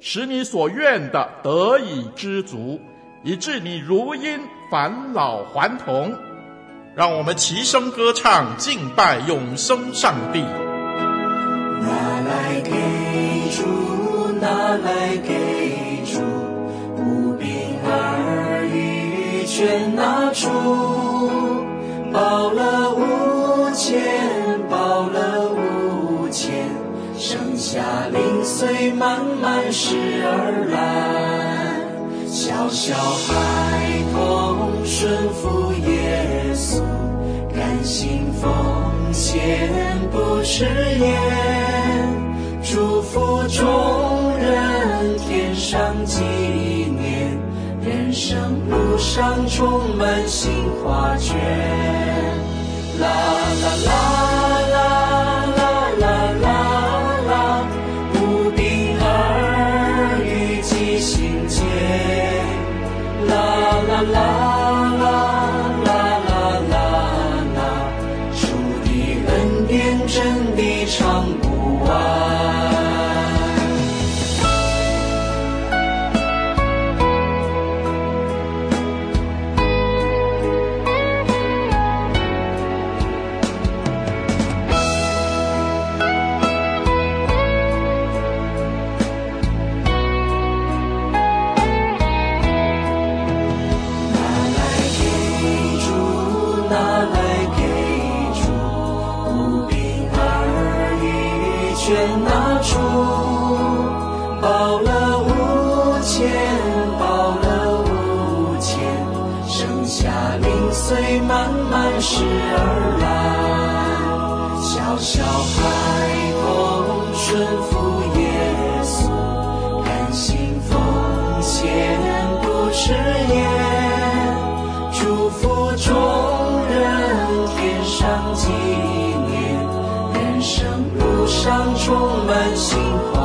使你所愿的得以知足，以致你如鹰返老还童。让我们齐声歌唱，敬拜永生上帝。拿来给主，拿来给主，五饼二鱼全拿出，饱了五千，下零碎，慢慢拾而来。小小孩童顺服耶稣，甘心奉献不迟延，祝福众人天上纪念，人生路上充满新画卷。啦啦啦。千到了五千，剩下零碎慢慢拾而来。小小孩童顺服耶稣，甘心奉献不迟延。祝福众人天上纪念，人生路上充满幸福。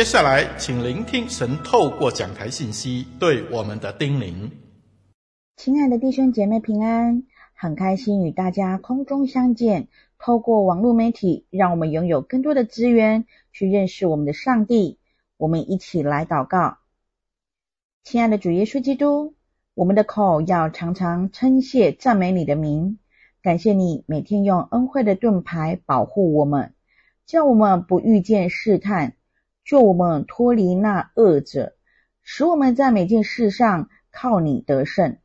接下来，请聆听神透过讲台信息对我们的叮咛。亲爱的弟兄姐妹平安，很开心与大家空中相见。透过网络媒体，让我们拥有更多的资源去认识我们的上帝。我们一起来祷告。亲爱的主耶稣基督，我们的口要常常称谢赞美你的名，感谢你每天用恩惠的盾牌保护我们，叫我们不遇见试探。救我们脱离那恶者，使我们在每件事上靠你得胜。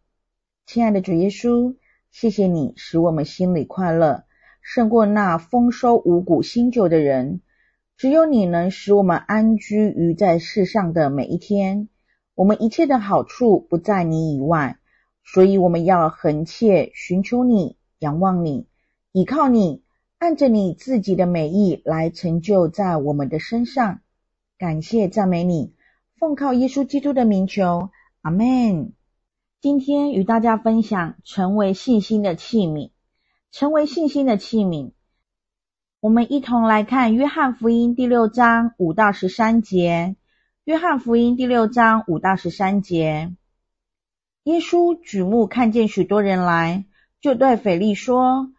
亲爱的主耶稣，谢谢你使我们心里快乐，胜过那丰收五谷新酒的人。只有你能使我们安居于在世上的每一天。我们一切的好处不在你以外，所以我们要恒切寻求你，仰望你，倚靠你，按着你自己的美意来成就在我们的身上。感谢赞美你，奉靠耶稣基督的名求，阿门。今天与大家分享成为信心的器皿，成为信心的器皿。我们一同来看约翰福音第六章五到十三节。约翰福音第六章五到十三节。耶稣举目看见许多人来，就对腓力说：“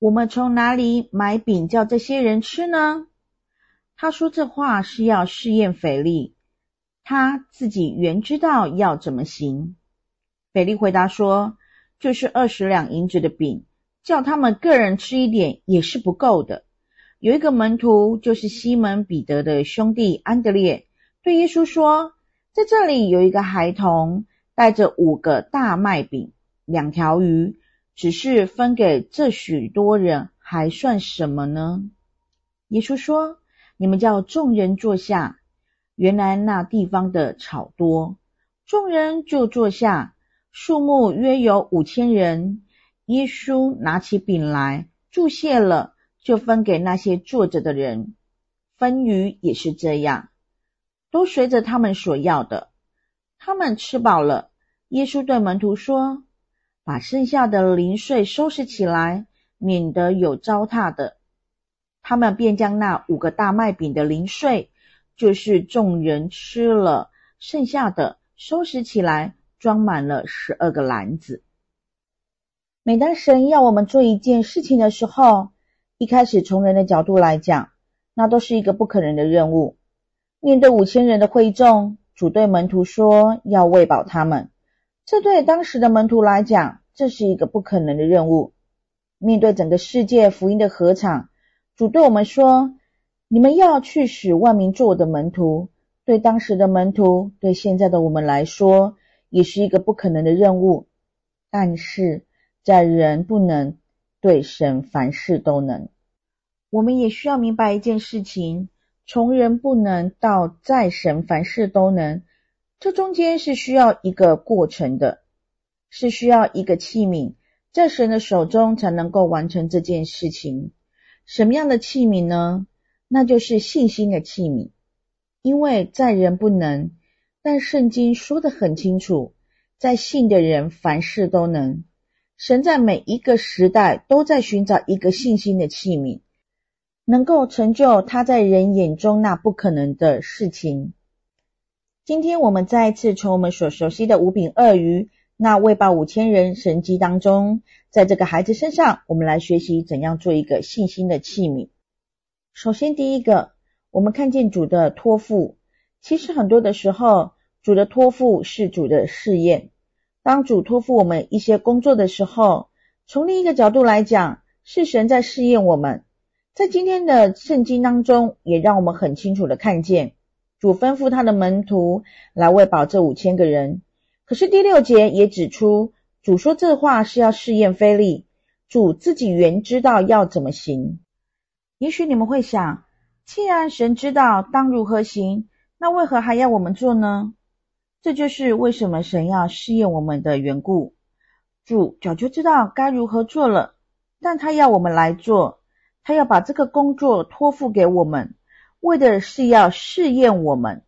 我们从哪里买饼叫这些人吃呢？”他说这话是要试验腓力，他自己原知道要怎么行。腓力回答说：“就是二十两银子的饼，叫他们个人吃一点也是不够的。”有一个门徒，就是西门彼得的兄弟安德烈，对耶稣说：“在这里有一个孩童。”带着五个大麦饼，两条鱼，只是分给这许多人，还算什么呢？耶稣说：“你们叫众人坐下。”原来那地方的草多，众人就坐下，数目约有五千人。耶稣拿起饼来，祝谢了，就分给那些坐着的人。分鱼也是这样，都随着他们所要的。他们吃饱了，耶稣对门徒说：“把剩下的零碎收拾起来，免得有糟蹋的。”他们便将那五个大麦饼的零碎，就是众人吃了剩下的，收拾起来，装满了十二个篮子。每当神要我们做一件事情的时候，一开始从人的角度来讲，那都是一个不可能的任务。面对五千人的会众，主对门徒说：“要喂饱他们。”这对当时的门徒来讲，这是一个不可能的任务。面对整个世界福音的合场，主对我们说：“你们要去使万民做我的门徒。”对当时的门徒，对现在的我们来说，也是一个不可能的任务。但是，在人不能，对神凡事都能。我们也需要明白一件事情。从人不能到在神凡事都能，这中间是需要一个过程的，是需要一个器皿，在神的手中才能够完成这件事情。什么样的器皿呢？那就是信心的器皿。因为在人不能，但圣经说得很清楚，在信的人凡事都能。神在每一个时代都在寻找一个信心的器皿。能够成就他在人眼中那不可能的事情。今天我们再一次从我们所熟悉的五饼二鱼那喂饱五千人神迹当中，在这个孩子身上，我们来学习怎样做一个信心的器皿。首先，第一个，我们看见主的托付。其实很多的时候，主的托付是主的试验。当主托付我们一些工作的时候，从另一个角度来讲，是神在试验我们。在今天的圣经当中，也让我们很清楚的看见，主吩咐他的门徒来喂饱这五千个人。可是第六节也指出，主说这话是要试验菲利，主自己原知道要怎么行。也许你们会想，既然神知道当如何行，那为何还要我们做呢？这就是为什么神要试验我们的缘故。主早就知道该如何做了，但他要我们来做。他要把这个工作托付给我们，为的是要试验我们。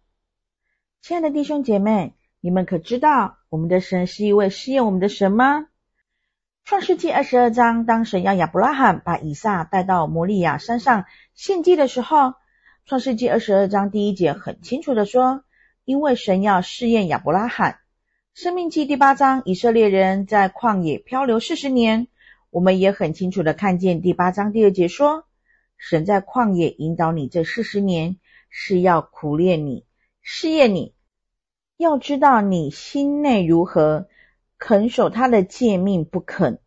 亲爱的弟兄姐妹，你们可知道我们的神是一位试验我们的神吗？创世纪二十二章，当神要亚伯拉罕把以撒带到摩利亚山上献祭的时候，创世纪二十二章第一节很清楚的说，因为神要试验亚伯拉罕。生命记第八章，以色列人在旷野漂流四十年。我们也很清楚的看见第八章第二节说，神在旷野引导你这四十年，是要苦练你，试验你，要知道你心内如何，肯守他的诫命不肯。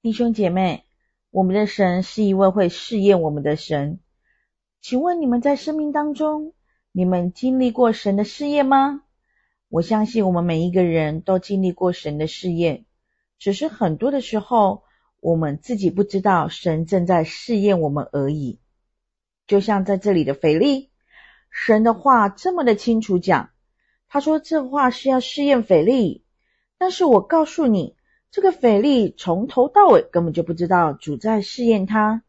弟兄姐妹，我们的神是一位会试验我们的神。请问你们在生命当中，你们经历过神的试验吗？我相信我们每一个人都经历过神的试验，只是很多的时候，我们自己不知道神正在试验我们而已，就像在这里的腓力，神的话这么的清楚讲，他说这话是要试验腓力，但是我告诉你，这个腓力从头到尾根本就不知道主在试验他。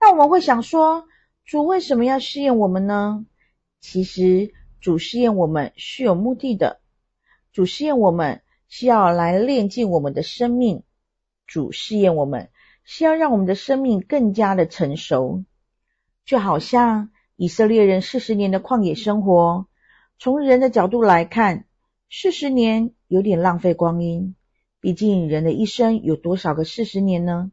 那我们会想说，主为什么要试验我们呢？其实主试验我们是有目的的。主试验我们是要来炼净我们的生命。主试验我们是要让我们的生命更加的成熟。就好像以色列人四十年的旷野生活，从人的角度来看，四十年有点浪费光阴。毕竟人的一生有多少个四十年呢？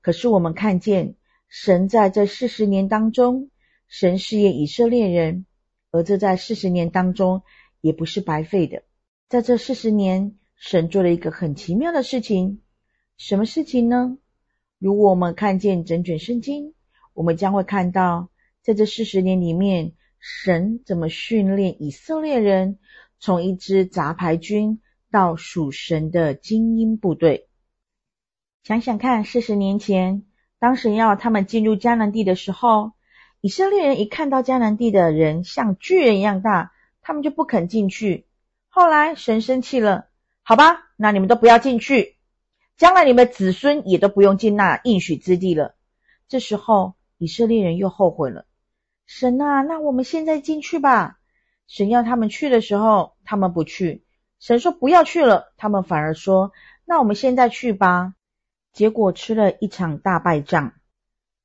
可是我们看见神在这四十年当中，神试验以色列人，而这在四十年当中也不是白费的。在这四十年，神做了一个很奇妙的事情。什么事情呢？如果我们看见整卷圣经，我们将会看到，在这四十年里面，神怎么训练以色列人，从一支杂牌军到属神的精英部队。想想看，四十年前，当神要他们进入迦南地的时候，以色列人一看到迦南地的人像巨人一样大，他们就不肯进去。后来神生气了，好吧，那你们都不要进去，将来你们子孙也都不用进那应许之地了。这时候以色列人又后悔了，神啊，那我们现在进去吧。神要他们去的时候，他们不去；神说不要去了，他们反而说，那我们现在去吧。结果吃了一场大败仗。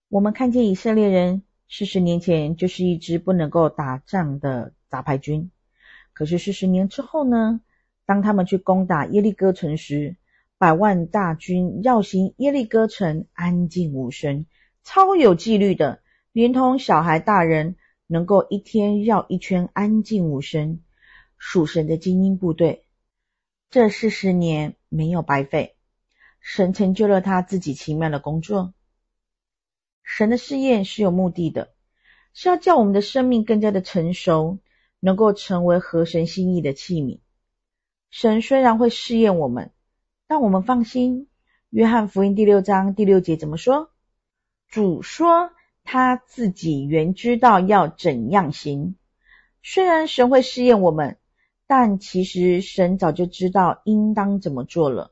我们看见以色列人四十年前就是一支不能够打仗的杂牌军。可是四十年之后呢？当他们去攻打耶利哥城时，百万大军绕行耶利哥城，安静无声，超有纪律的，连同小孩大人能够一天绕一圈，安静无声。属神的精英部队，这四十年没有白费，神成就了他自己奇妙的工作。神的试验是有目的的，是要叫我们的生命更加的成熟。能够成为合神心意的器皿。神虽然会试验我们，但我们放心。约翰福音第六章第六节怎么说？主说他自己原知道要怎样行。虽然神会试验我们，但其实神早就知道应当怎么做了。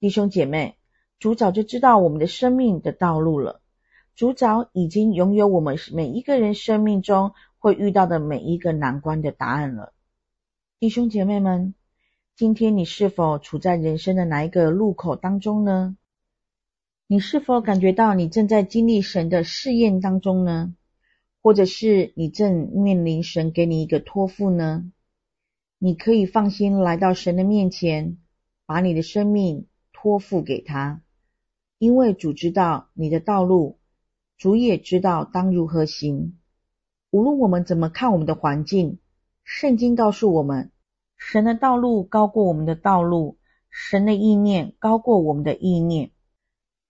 弟兄姐妹，主早就知道我们的生命的道路了。主早已经拥有我们每一个人生命中。会遇到的每一个难关的答案了，弟兄姐妹们，今天你是否处在人生的哪一个路口当中呢？你是否感觉到你正在经历神的试验当中呢？或者是你正面临神给你一个托付呢？你可以放心来到神的面前，把你的生命托付给他，因为主知道你的道路，主也知道当如何行。无论我们怎么看我们的环境，圣经告诉我们，神的道路高过我们的道路，神的意念高过我们的意念。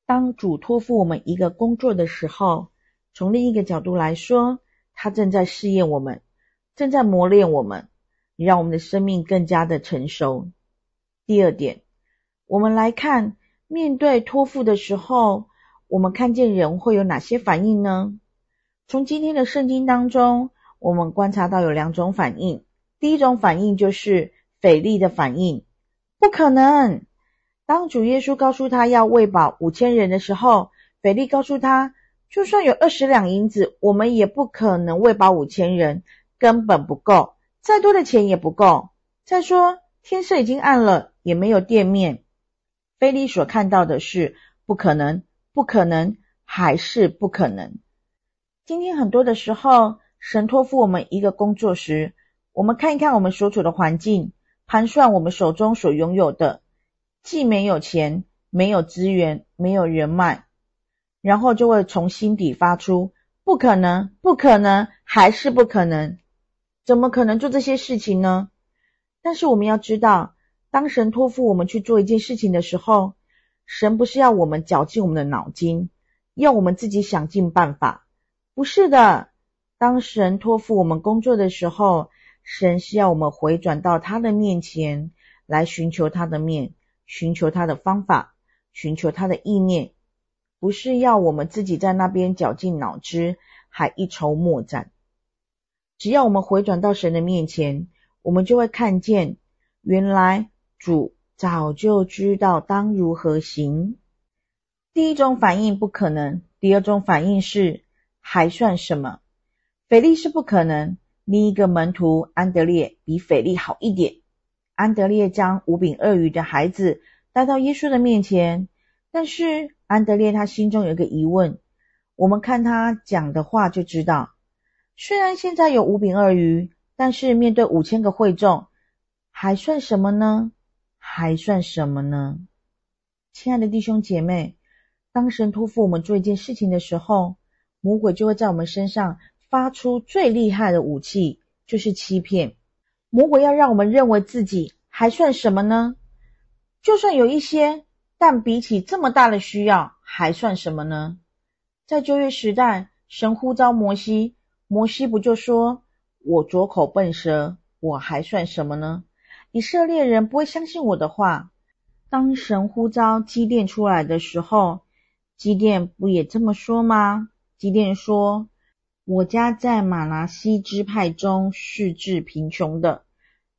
当主托付我们一个工作的时候，从另一个角度来说，他正在试验我们，正在磨练我们，让我们的生命更加的成熟。第二点，我们来看，面对托付的时候，我们看见人会有哪些反应呢？从今天的圣经当中，我们观察到有两种反应。第一种反应就是腓力的反应，不可能。当主耶稣告诉他要喂饱五千人的时候，腓力告诉他，就算有二十两银子，我们也不可能喂饱五千人，根本不够，再多的钱也不够。再说，天色已经暗了，也没有店面。腓力所看到的是不可能，不可能，还是不可能。今天很多的时候，神托付我们一个工作时，我们看一看我们所处的环境，盘算我们手中所拥有的，既没有钱，没有资源，没有人脉，然后就会从心底发出不可能，不可能，还是不可能，怎么可能做这些事情呢？但是我们要知道，当神托付我们去做一件事情的时候，神不是要我们绞尽我们的脑筋，要我们自己想尽办法。不是的，当神托付我们工作的时候，神是要我们回转到他的面前来寻求他的面，寻求他的方法，寻求他的意念，不是要我们自己在那边绞尽脑汁，还一筹莫展。只要我们回转到神的面前，我们就会看见，原来主早就知道当如何行。第一种反应不可能，第二种反应是还算什么？斐利是不可能。另一个门徒安德烈比斐利好一点。安德烈将五饼二鱼的孩子带到耶稣的面前，但是安德烈他心中有一个疑问。我们看他讲的话就知道，虽然现在有五饼二鱼，但是面对五千个会众，还算什么呢？还算什么呢？亲爱的弟兄姐妹，当神托付我们做一件事情的时候，魔鬼就会在我们身上发出最厉害的武器，就是欺骗。魔鬼要让我们认为自己还算什么呢？就算有一些，但比起这么大的需要，还算什么呢？在旧约时代，神呼召摩西，摩西不就说：“我拙口笨舌，我还算什么呢？”以色列人不会相信我的话。当神呼召基甸出来的时候，基甸不也这么说吗？基甸说：“我家在马拿西支派中是至贫穷的，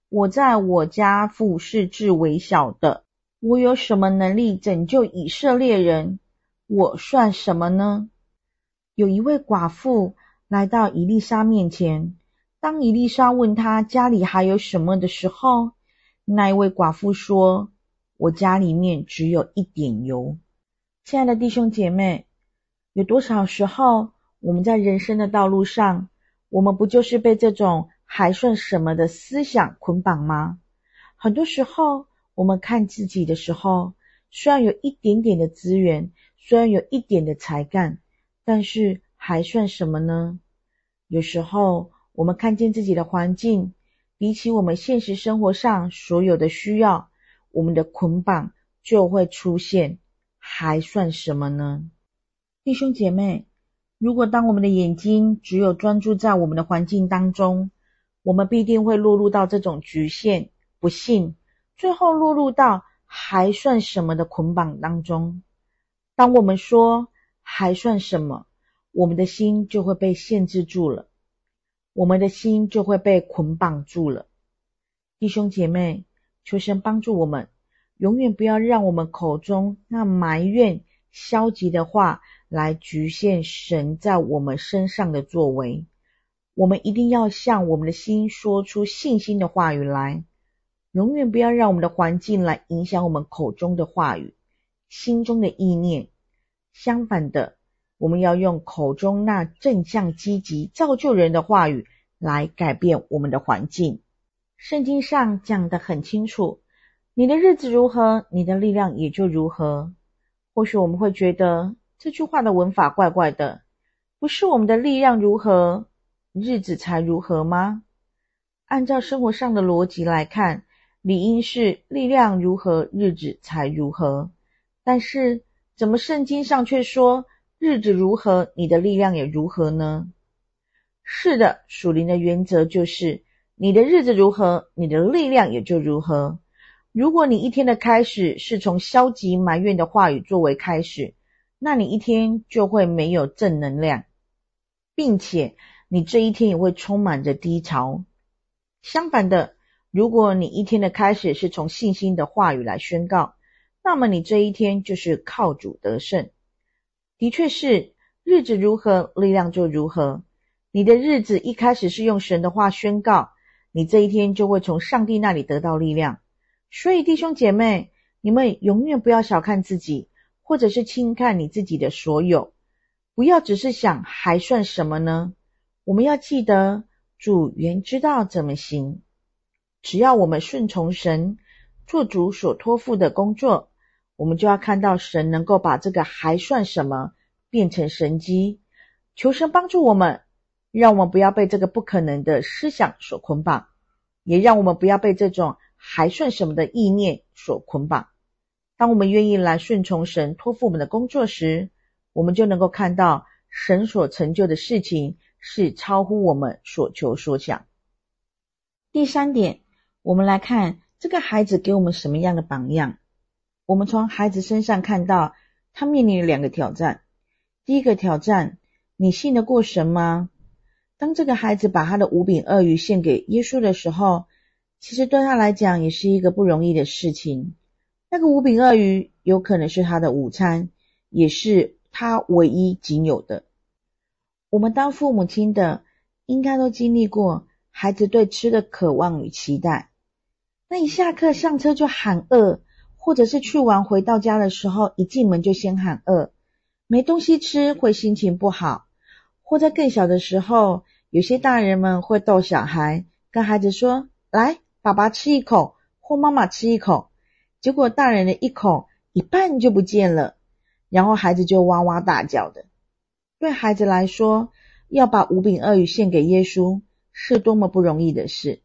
我在我家父是至微小的，我有什么能力拯救以色列人？我算什么呢？”有一位寡妇来到以利沙面前，当以利沙问他家里还有什么的时候，那一位寡妇说：“我家里面只有一点油。”亲爱的弟兄姐妹，有多少时候，我们在人生的道路上，我们不就是被这种还算什么的思想捆绑吗？很多时候，我们看自己的时候，虽然有一点点的资源，虽然有一点的才干，但是还算什么呢？有时候，我们看见自己的环境。比起我们现实生活上所有的需要，我们的捆绑就会出现，还算什么呢？弟兄姐妹，如果当我们的眼睛只有专注在我们的环境当中，我们必定会落入到这种局限、不幸，最后落入到还算什么的捆绑当中。当我们说还算什么，我们的心就会被限制住了。我们的心就会被捆绑住了，弟兄姐妹，求神帮助我们，永远不要让我们口中那埋怨、消极的话来局限神在我们身上的作为。我们一定要向我们的心说出信心的话语来，永远不要让我们的环境来影响我们口中的话语、心中的意念。相反的。我们要用口中那正向、积极、造就人的话语来改变我们的环境。圣经上讲得很清楚，你的日子如何，你的力量也就如何。或许我们会觉得这句话的文法怪怪的，不是我们的力量如何，日子才如何吗？按照生活上的逻辑来看，理应是力量如何，日子才如何。但是怎么圣经上却说，日子如何，你的力量也如何呢？是的，属灵的原则就是，你的日子如何，你的力量也就如何。如果你一天的开始是从消极埋怨的话语作为开始，那你一天就会没有正能量，并且你这一天也会充满着低潮。相反的，如果你一天的开始是从信心的话语来宣告，那么你这一天就是靠主得胜。的确是，日子如何，力量就如何。你的日子一开始是用神的话宣告，你这一天就会从上帝那里得到力量。所以弟兄姐妹，你们永远不要小看自己，或者是轻看你自己的所有，不要只是想还算什么呢？我们要记得，主原知道怎么行，只要我们顺从神，做主所托付的工作。我们就要看到神能够把这个还算什么变成神迹，求神帮助我们，让我们不要被这个不可能的思想所捆绑，也让我们不要被这种还算什么的意念所捆绑。当我们愿意来顺从神托付我们的工作时，我们就能够看到神所成就的事情是超乎我们所求所想。第三点，我们来看这个孩子给我们什么样的榜样。我们从孩子身上看到，他面临两个挑战。第一个挑战，你信得过神吗？当这个孩子把他的五柄鳄鱼献给耶稣的时候，其实对他来讲也是一个不容易的事情。那个五饼二鱼有可能是他的午餐，也是他唯一仅有的。我们当父母亲的，应该都经历过孩子对吃的渴望与期待。那一下课上车就喊饿，或者是去玩回到家的时候，一进门就先喊饿，没东西吃会心情不好。或在更小的时候，有些大人们会逗小孩，跟孩子说：“来，爸爸吃一口，或妈妈吃一口。”结果大人的一口一半就不见了，然后孩子就哇哇大叫的。对孩子来说，要把五饼二鱼献给耶稣，是多么不容易的事。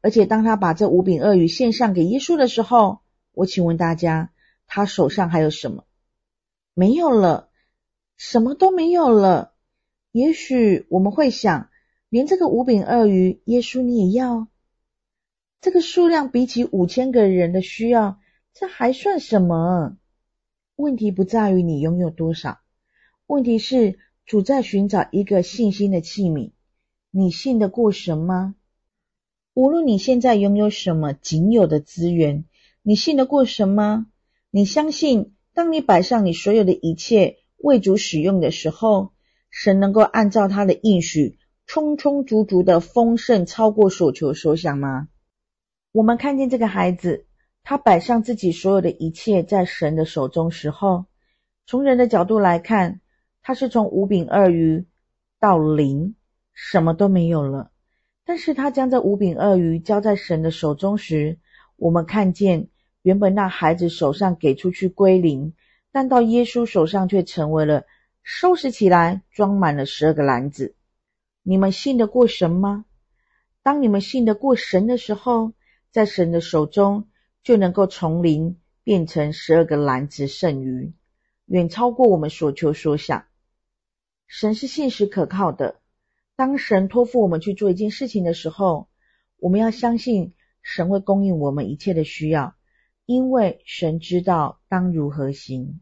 而且当他把这五饼二鱼献上给耶稣的时候，我请问大家，他手上还有什么？没有了，什么都没有了。也许我们会想，连这个五饼二鱼，耶稣你也要？这个数量比起五千个人的需要，这还算什么？问题不在于你拥有多少，问题是主在寻找一个信心的器皿。你信得过神吗？无论你现在拥有什么仅有的资源，你信得过神吗？你相信，当你摆上你所有的一切为主使用的时候，神能够按照他的应许，充充足足的丰盛，超过所求所想吗？我们看见这个孩子，他摆上自己所有的一切在神的手中时候，从人的角度来看，他是从五饼二鱼到零，什么都没有了。但是他将这五饼二鱼交在神的手中时，我们看见原本那孩子手上给出去归零，但到耶稣手上却成为了收拾起来，装满了十二个篮子。你们信得过神吗？当你们信得过神的时候，在神的手中就能够从零变成十二个篮子剩余，远超过我们所求所想。神是信实可靠的。当神托付我们去做一件事情的时候，我们要相信神会供应我们一切的需要，因为神知道当如何行。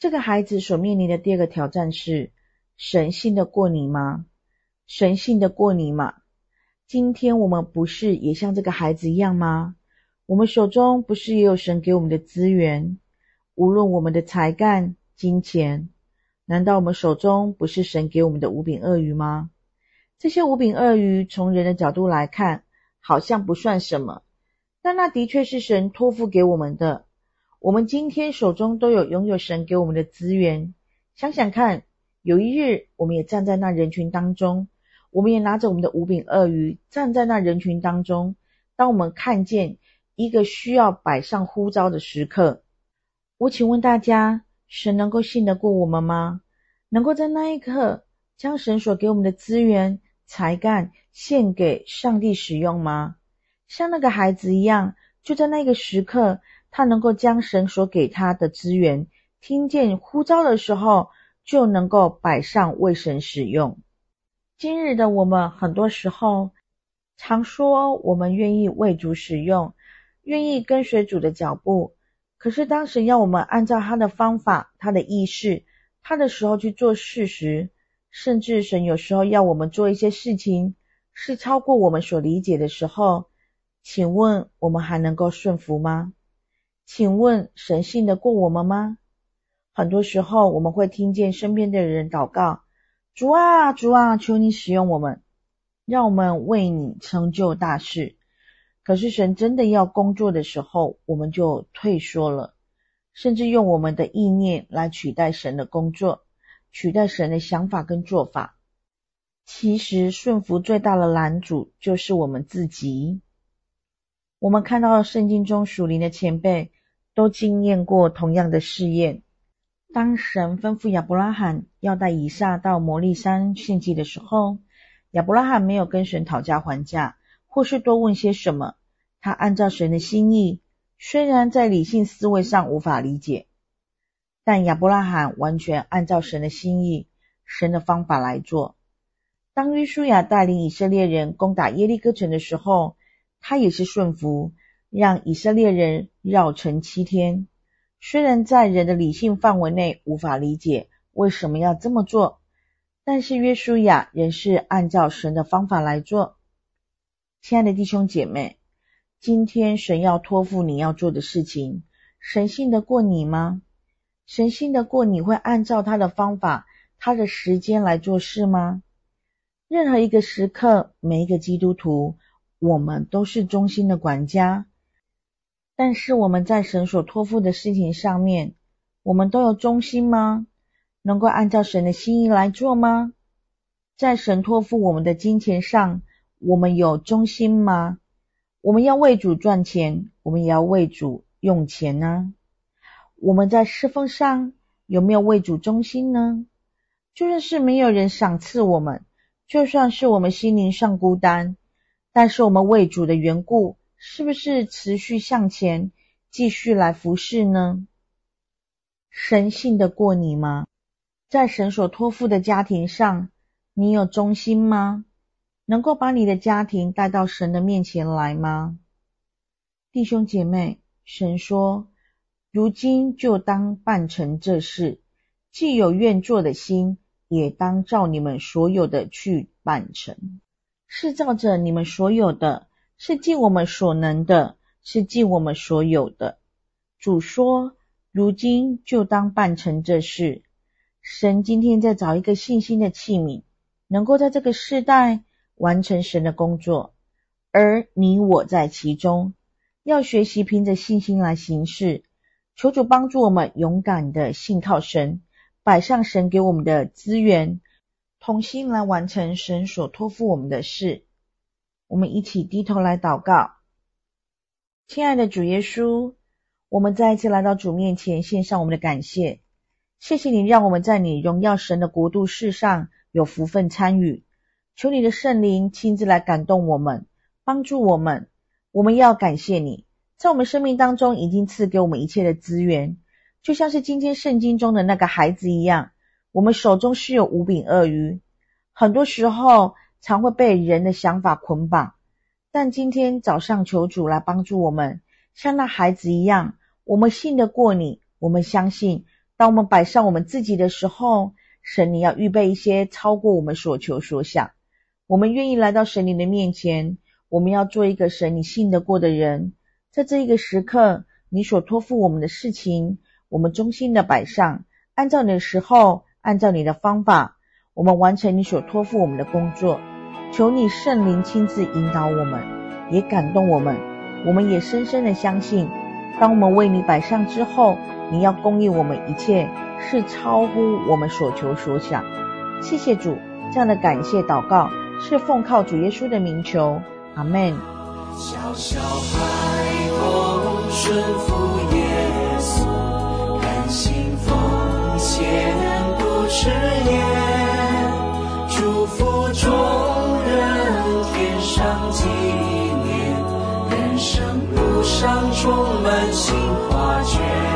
这个孩子所面临的第二个挑战是：神信得过你吗？神信得过你吗？今天我们不是也像这个孩子一样吗？我们手中不是也有神给我们的资源，无论我们的才干、金钱。难道我们手中不是神给我们的五饼鳄鱼吗？这些五饼鳄鱼从人的角度来看，好像不算什么，但那的确是神托付给我们的。我们今天手中都有拥有神给我们的资源。想想看，有一日我们也站在那人群当中，我们也拿着我们的五饼鳄鱼站在那人群当中。当我们看见一个需要摆上呼召的时刻，我请问大家。神能够信得过我们吗？能够在那一刻将神所给我们的资源、才干献给上帝使用吗？像那个孩子一样，就在那个时刻，他能够将神所给他的资源，听见呼召的时候，就能够摆上为神使用。今日的我们，很多时候常说我们愿意为主使用，愿意跟随主的脚步。可是当时要我们按照他的方法、他的意识、他的时候去做事时，甚至神有时候要我们做一些事情，是超过我们所理解的时候，请问我们还能够顺服吗？请问神信得过我们吗？很多时候我们会听见身边的人祷告：“主啊，主啊，求你使用我们，让我们为你成就大事。”可是神真的要工作的时候，我们就退缩了，甚至用我们的意念来取代神的工作，取代神的想法跟做法。其实顺服最大的拦阻就是我们自己。我们看到圣经中属灵的前辈都经验过同样的试验。当神吩咐亚伯拉罕要带以撒到摩利山献祭的时候，亚伯拉罕没有跟神讨价还价。或是多问些什么，他按照神的心意，虽然在理性思维上无法理解，但亚伯拉罕完全按照神的心意、神的方法来做。当约书亚带领以色列人攻打耶利哥城的时候，他也是顺服，让以色列人绕城七天。虽然在人的理性范围内无法理解为什么要这么做，但是约书亚仍是按照神的方法来做。亲爱的弟兄姐妹，今天神要托付你要做的事情，神信得过你吗？神信得过你会按照他的方法、他的时间来做事吗？任何一个时刻，每一个基督徒，我们都是忠心的管家。但是我们在神所托付的事情上面，我们都有忠心吗？能够按照神的心意来做吗？在神托付我们的金钱上，我们有忠心吗？我们要为主赚钱，我们也要为主用钱呢。我们在侍奉上有没有为主忠心呢？就算是没有人赏赐我们，就算是我们心灵上孤单，但是我们为主的缘故，是不是持续向前，继续来服侍呢？神信得过你吗？在神所托付的家庭上，你有忠心吗？能够把你的家庭带到神的面前来吗？弟兄姐妹，神说，如今就当办成这事，既有愿做的心，也当照你们所有的去办成。是照着你们所有的，是尽我们所能的，是尽我们所有的。主说，如今就当办成这事。神今天在找一个信心的器皿，能够在这个世代完成神的工作，而你我在其中，要学习凭着信心来行事。求主帮助我们勇敢的信靠神，摆上神给我们的资源，同心来完成神所托付我们的事。我们一起低头来祷告，亲爱的主耶稣，我们再一次来到主面前，献上我们的感谢。谢谢你让我们在你荣耀神的国度世上有福分参与，求你的圣灵亲自来感动我们，帮助我们。我们要感谢你，在我们生命当中已经赐给我们一切的资源，就像是今天圣经中的那个孩子一样，我们手中是有五饼二鱼，很多时候常会被人的想法捆绑，但今天早上求主来帮助我们，像那孩子一样，我们信得过你，我们相信。当我们摆上我们自己的时候，神你要预备一些超过我们所求所想。我们愿意来到神你的面前，我们要做一个神你信得过的人。在这一个时刻，你所托付我们的事情，我们忠心的摆上，按照你的时候，按照你的方法，我们完成你所托付我们的工作。求你圣灵亲自引导我们，也感动我们。我们也深深的相信，当我们为你摆上之后。你要供应我们一切，是超乎我们所求所想。谢谢主，这样的感谢祷告是奉靠主耶稣的名求，阿门。小小孩童顺服耶稣，甘心奉献不迟延，祝福众人天上纪念，人生路上充满新画卷。